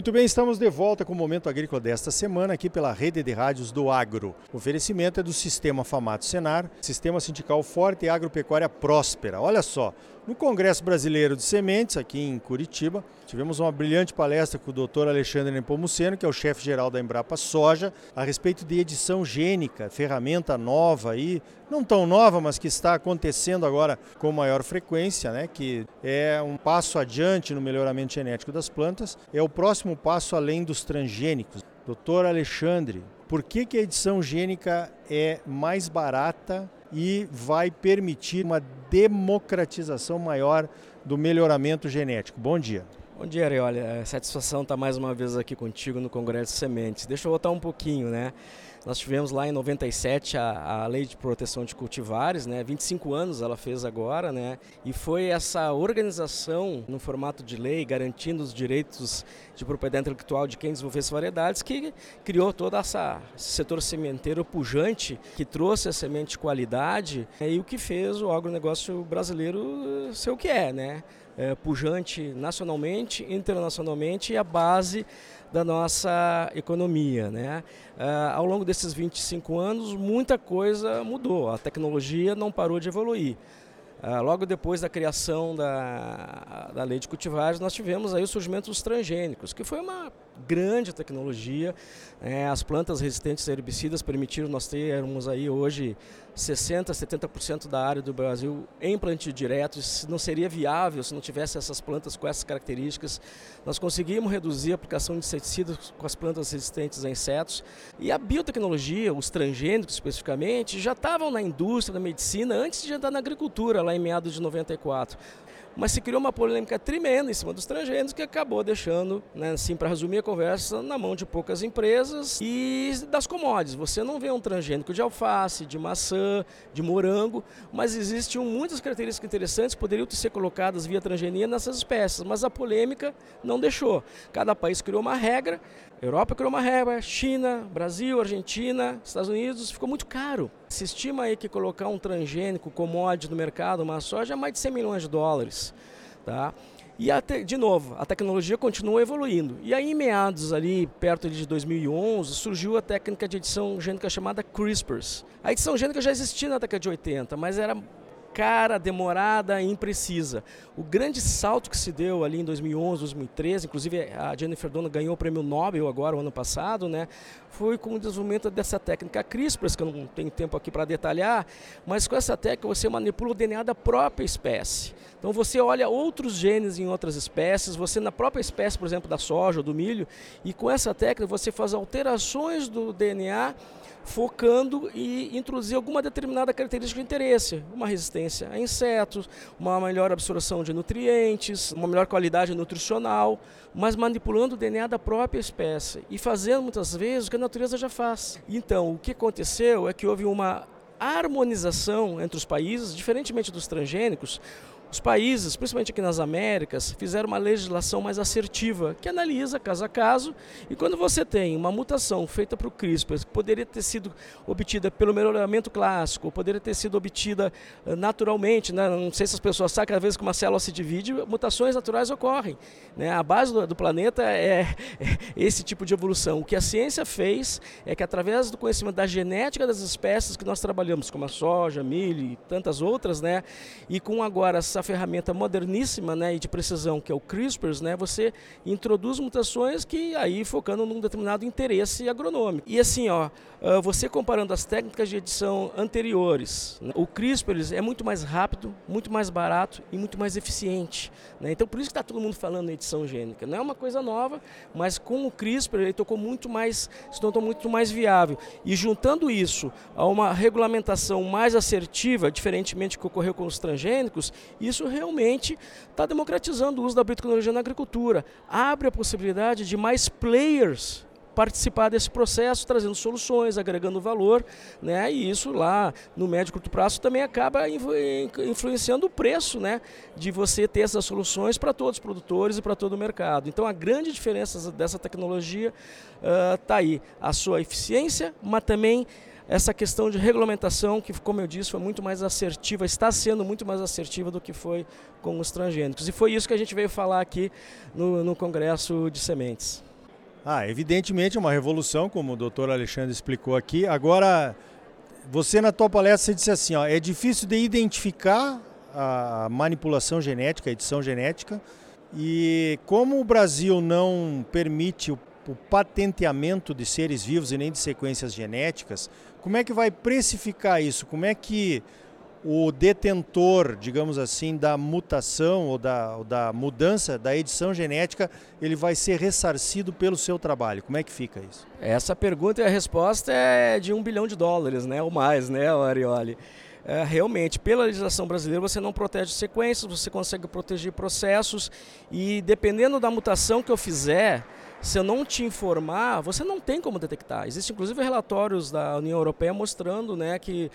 Muito bem, estamos de volta com o Momento Agrícola desta semana aqui pela Rede de Rádios do Agro. O oferecimento é do Sistema Famato Senar, Sistema Sindical Forte e Agropecuária Próspera. Olha só, no Congresso Brasileiro de Sementes, aqui em Curitiba, tivemos uma brilhante palestra com o Dr. Alexandre Nepomuceno, que é o chefe-geral da Embrapa Soja, a respeito de edição gênica, ferramenta nova aí, não tão nova, mas que está acontecendo agora com maior frequência, né? que é um passo adiante no melhoramento genético das plantas, é o próximo passo além dos transgênicos. Doutor Alexandre, por que, que a edição gênica é mais barata e vai permitir uma democratização maior do melhoramento genético. Bom dia. Bom dia, Arioli. É satisfação estar mais uma vez aqui contigo no Congresso de Sementes. Deixa eu voltar um pouquinho, né? Nós tivemos lá em 97 a, a Lei de Proteção de Cultivares, né? 25 anos ela fez agora, né? E foi essa organização no formato de lei, garantindo os direitos de propriedade intelectual de quem desenvolvesse variedades, que criou todo essa setor sementeiro pujante, que trouxe a semente de qualidade né? e o que fez o agronegócio brasileiro ser o que é, né? É, pujante nacionalmente, internacionalmente e a base da nossa economia. Né? Uh, ao longo desses 25 anos, muita coisa mudou, a tecnologia não parou de evoluir. Uh, logo depois da criação da, da lei de cultivares, nós tivemos aí o surgimento dos transgênicos, que foi uma grande tecnologia. É, as plantas resistentes a herbicidas permitiram nós termos aí hoje 60%, 70% da área do Brasil em plantio direto. Isso não seria viável se não tivesse essas plantas com essas características. Nós conseguimos reduzir a aplicação de inseticidas com as plantas resistentes a insetos. E a biotecnologia, os transgênicos especificamente, já estavam na indústria da medicina antes de entrar na agricultura, lá em meados de 94 mas se criou uma polêmica tremenda em cima dos transgênicos que acabou deixando, né, assim, para resumir a conversa, na mão de poucas empresas e das commodities. Você não vê um transgênico de alface, de maçã, de morango, mas existem muitas características interessantes que poderiam ser colocadas via transgenia nessas espécies, mas a polêmica não deixou. Cada país criou uma regra, Europa criou uma regra, China, Brasil, Argentina, Estados Unidos, ficou muito caro. Se estima aí que colocar um transgênico commodity no mercado, uma soja, é mais de 100 milhões de dólares. Tá? E até, de novo, a tecnologia continua evoluindo. E aí, em meados ali, perto de 2011, surgiu a técnica de edição gênica chamada CRISPR. A edição gênica já existia na década de 80, mas era cara, demorada e imprecisa. O grande salto que se deu ali em 2011, 2013, inclusive a Jennifer Dono ganhou o prêmio Nobel agora, o ano passado, né? Foi com o desenvolvimento dessa técnica CRISPR, que eu não tenho tempo aqui para detalhar, mas com essa técnica você manipula o DNA da própria espécie. Então você olha outros genes em outras espécies, você na própria espécie, por exemplo, da soja ou do milho, e com essa técnica você faz alterações do DNA focando e introduzir alguma determinada característica de interesse, uma resistência a insetos, uma melhor absorção de nutrientes, uma melhor qualidade nutricional, mas manipulando o DNA da própria espécie e fazendo muitas vezes o que a natureza já faz. Então, o que aconteceu é que houve uma harmonização entre os países, diferentemente dos transgênicos, os países, principalmente aqui nas Américas, fizeram uma legislação mais assertiva, que analisa caso a caso, e quando você tem uma mutação feita para o CRISPR, que poderia ter sido obtida pelo melhoramento clássico, poderia ter sido obtida eh, naturalmente, né? não sei se as pessoas sabem, cada vez que uma célula se divide, mutações naturais ocorrem. Né? A base do, planeta é, é esse tipo de evolução. O que a ciência fez é que, através do conhecimento da genética das espécies que nós trabalhamos, como a soja, milho e tantas outras, né? e com agora essa essa ferramenta moderníssima né, e de precisão que é o CRISPR, né, você introduz mutações que aí focando num determinado interesse agronômico. E assim, ó, ah, você comparando as técnicas de edição anteriores, né, o CRISPR é muito mais rápido, muito mais barato e muito mais eficiente. Né? Então por isso que está todo mundo falando em edição gênica. Não é uma coisa nova, mas com o CRISPR ele tocou muito mais, se tornou muito mais viável. E juntando isso a uma regulamentação mais assertiva, diferentemente do que ocorreu com os transgênicos, isso realmente está democratizando o uso da biotecnologia na agricultura. Abre a possibilidade de mais players participar desse processo, trazendo soluções, agregando valor, né? E isso lá no médio e curto prazo também acaba influenciando o preço, né? De você ter essas soluções para todos os produtores e para todo o mercado. Então a grande diferença dessa tecnologia está uh, aí, a sua eficiência, mas também essa questão de regulamentação, que, como eu disse, foi muito mais assertiva, está sendo muito mais assertiva do que foi com os transgênicos. E foi isso que a gente veio falar aqui no, no Congresso de Sementes. Ah, evidentemente é uma revolução, como o doutor Alexandre explicou aqui. Agora, você na tua palestra você disse assim, ó, é difícil de identificar a manipulação genética, a edição genética, e como o Brasil não permite o, o patenteamento de seres vivos e nem de sequências genéticas, como é que vai precificar isso? Como é que o detentor, digamos assim, da mutação ou da, ou da mudança da edição genética, ele vai ser ressarcido pelo seu trabalho. Como é que fica isso? Essa pergunta e a resposta é de um bilhão de dólares, né? Ou mais, né, Arioli? É, realmente, pela legislação brasileira, você não protege sequências, você consegue proteger processos e dependendo da mutação que eu fizer, se eu não te informar, você não tem como detectar. Existem inclusive relatórios da União Europeia mostrando né, que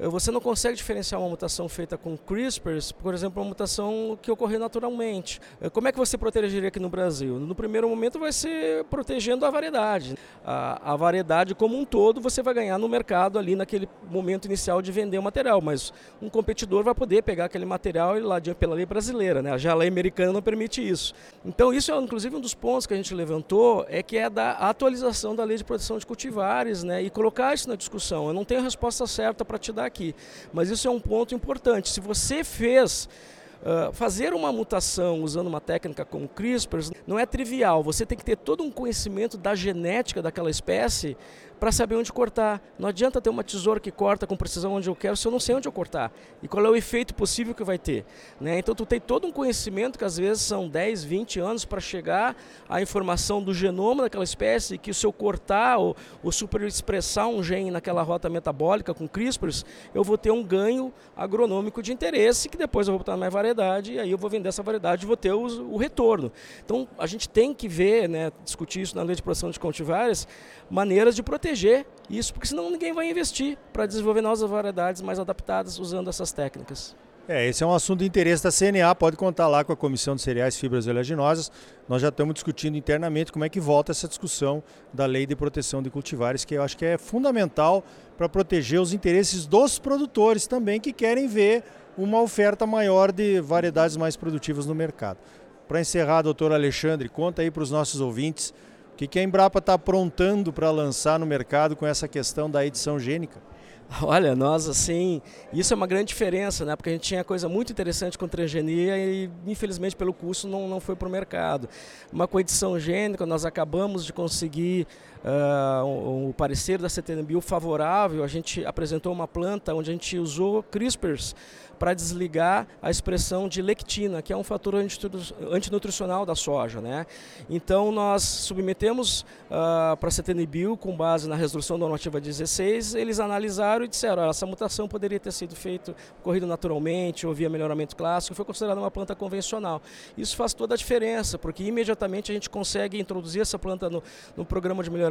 eh, você não consegue diferenciar uma mutação feita com CRISPR, por exemplo, uma mutação que ocorreu naturalmente. Eh, como é que você protegeria aqui no Brasil? No primeiro momento vai ser protegendo a variedade. A, a variedade como um todo você vai ganhar no mercado ali naquele momento inicial de vender o material, mas um competidor vai poder pegar aquele material e lá pela lei brasileira, né? Já a lei americana não permite isso. Então isso é inclusive um dos pontos que a gente levantou é que é da atualização da lei de proteção de cultivares, né? E colocar isso na discussão. Eu não tenho a resposta certa para te dar aqui. Mas isso é um ponto importante. Se você fez Uh, fazer uma mutação usando uma técnica como CRISPR não é trivial. Você tem que ter todo um conhecimento da genética daquela espécie para saber onde cortar. Não adianta ter uma tesoura que corta com precisão onde eu quero se eu não sei onde eu cortar. E qual é o efeito possível que vai ter. Né? Então tu tem todo um conhecimento que às vezes são 10, 20 anos para chegar à informação do genoma daquela espécie que se eu cortar ou, ou superexpressar um gene naquela rota metabólica com CRISPRs, eu vou ter um ganho agronômico de interesse que depois eu vou botar na minha variedade e aí eu vou vender essa variedade e vou ter o, o retorno. Então a gente tem que ver, né, discutir isso na lei de produção de cultivares, maneiras de proteger proteger isso, porque senão ninguém vai investir para desenvolver novas variedades mais adaptadas usando essas técnicas. É, esse é um assunto de interesse da CNA, pode contar lá com a Comissão de Cereais, Fibras e Oleaginosas. Nós já estamos discutindo internamente como é que volta essa discussão da lei de proteção de cultivares, que eu acho que é fundamental para proteger os interesses dos produtores também, que querem ver uma oferta maior de variedades mais produtivas no mercado. Para encerrar, doutor Alexandre, conta aí para os nossos ouvintes que, que a Embrapa está aprontando para lançar no mercado com essa questão da edição gênica? Olha, nós assim, isso é uma grande diferença, né? Porque a gente tinha coisa muito interessante com transgenia e infelizmente pelo custo não, não foi para o mercado. Uma com edição gênica, nós acabamos de conseguir uh, parecer da CTNBio favorável, a gente apresentou uma planta onde a gente usou CRISPRs para desligar a expressão de lectina, que é um fator antinutricional da soja. Né? Então, nós submetemos uh, para a CTNBio, com base na resolução normativa 16, eles analisaram e disseram, essa mutação poderia ter sido feita, ocorrido naturalmente, ou via melhoramento clássico, foi considerada uma planta convencional. Isso faz toda a diferença, porque imediatamente a gente consegue introduzir essa planta no, no programa de melhoramento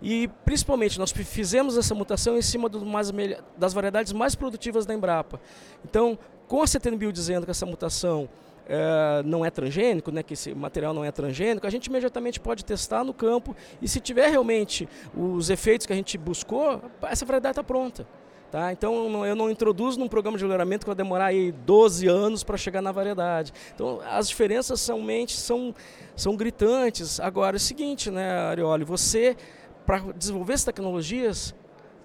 e, principalmente, nós fizemos essa mutação em cima mais, das variedades mais produtivas da Embrapa. Então, com a CTNBio dizendo que essa mutação é, não é transgênico, né, que esse material não é transgênico, a gente imediatamente pode testar no campo e se tiver realmente os efeitos que a gente buscou, essa variedade está pronta. Tá? Então eu não introduzo num programa de melhoramento que vai demorar aí 12 anos para chegar na variedade. Então as diferenças somente são, são gritantes. Agora é o seguinte, né, Arioli, você para desenvolver essas tecnologias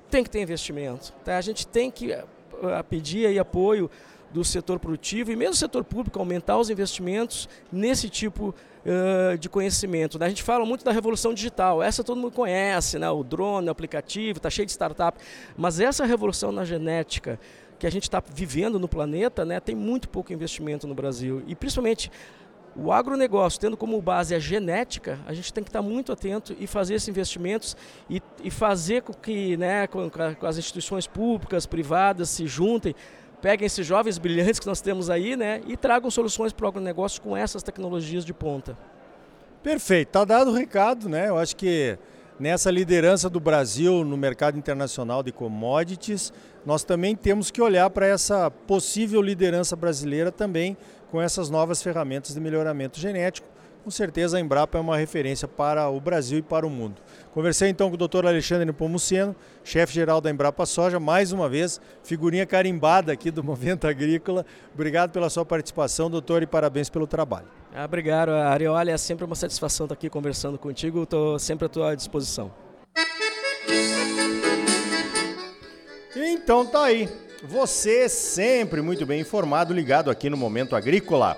tem que ter investimento. Tá? A gente tem que a pedir aí apoio do setor produtivo e mesmo do setor público aumentar os investimentos nesse tipo uh, de conhecimento. Né? A gente fala muito da revolução digital, essa todo mundo conhece, né? o drone, o aplicativo, está cheio de startup, mas essa revolução na genética que a gente está vivendo no planeta, né, tem muito pouco investimento no Brasil e principalmente o agronegócio, tendo como base a genética, a gente tem que estar muito atento e fazer esses investimentos e, e fazer com que né, com, com, as instituições públicas, privadas se juntem, peguem esses jovens brilhantes que nós temos aí né, e tragam soluções para o agronegócio com essas tecnologias de ponta. Perfeito, está dado o recado, né? Eu acho que nessa liderança do Brasil no mercado internacional de commodities, nós também temos que olhar para essa possível liderança brasileira também com essas novas ferramentas de melhoramento genético, com certeza a Embrapa é uma referência para o Brasil e para o mundo. Conversei então com o Dr. Alexandre Pomuceno, chefe-geral da Embrapa Soja, mais uma vez, figurinha carimbada aqui do Movimento Agrícola. Obrigado pela sua participação, doutor, e parabéns pelo trabalho. Ah, obrigado, Ariola. É sempre uma satisfação estar aqui conversando contigo. Estou sempre à tua disposição. Então tá aí. Você sempre muito bem informado, ligado aqui no Momento Agrícola.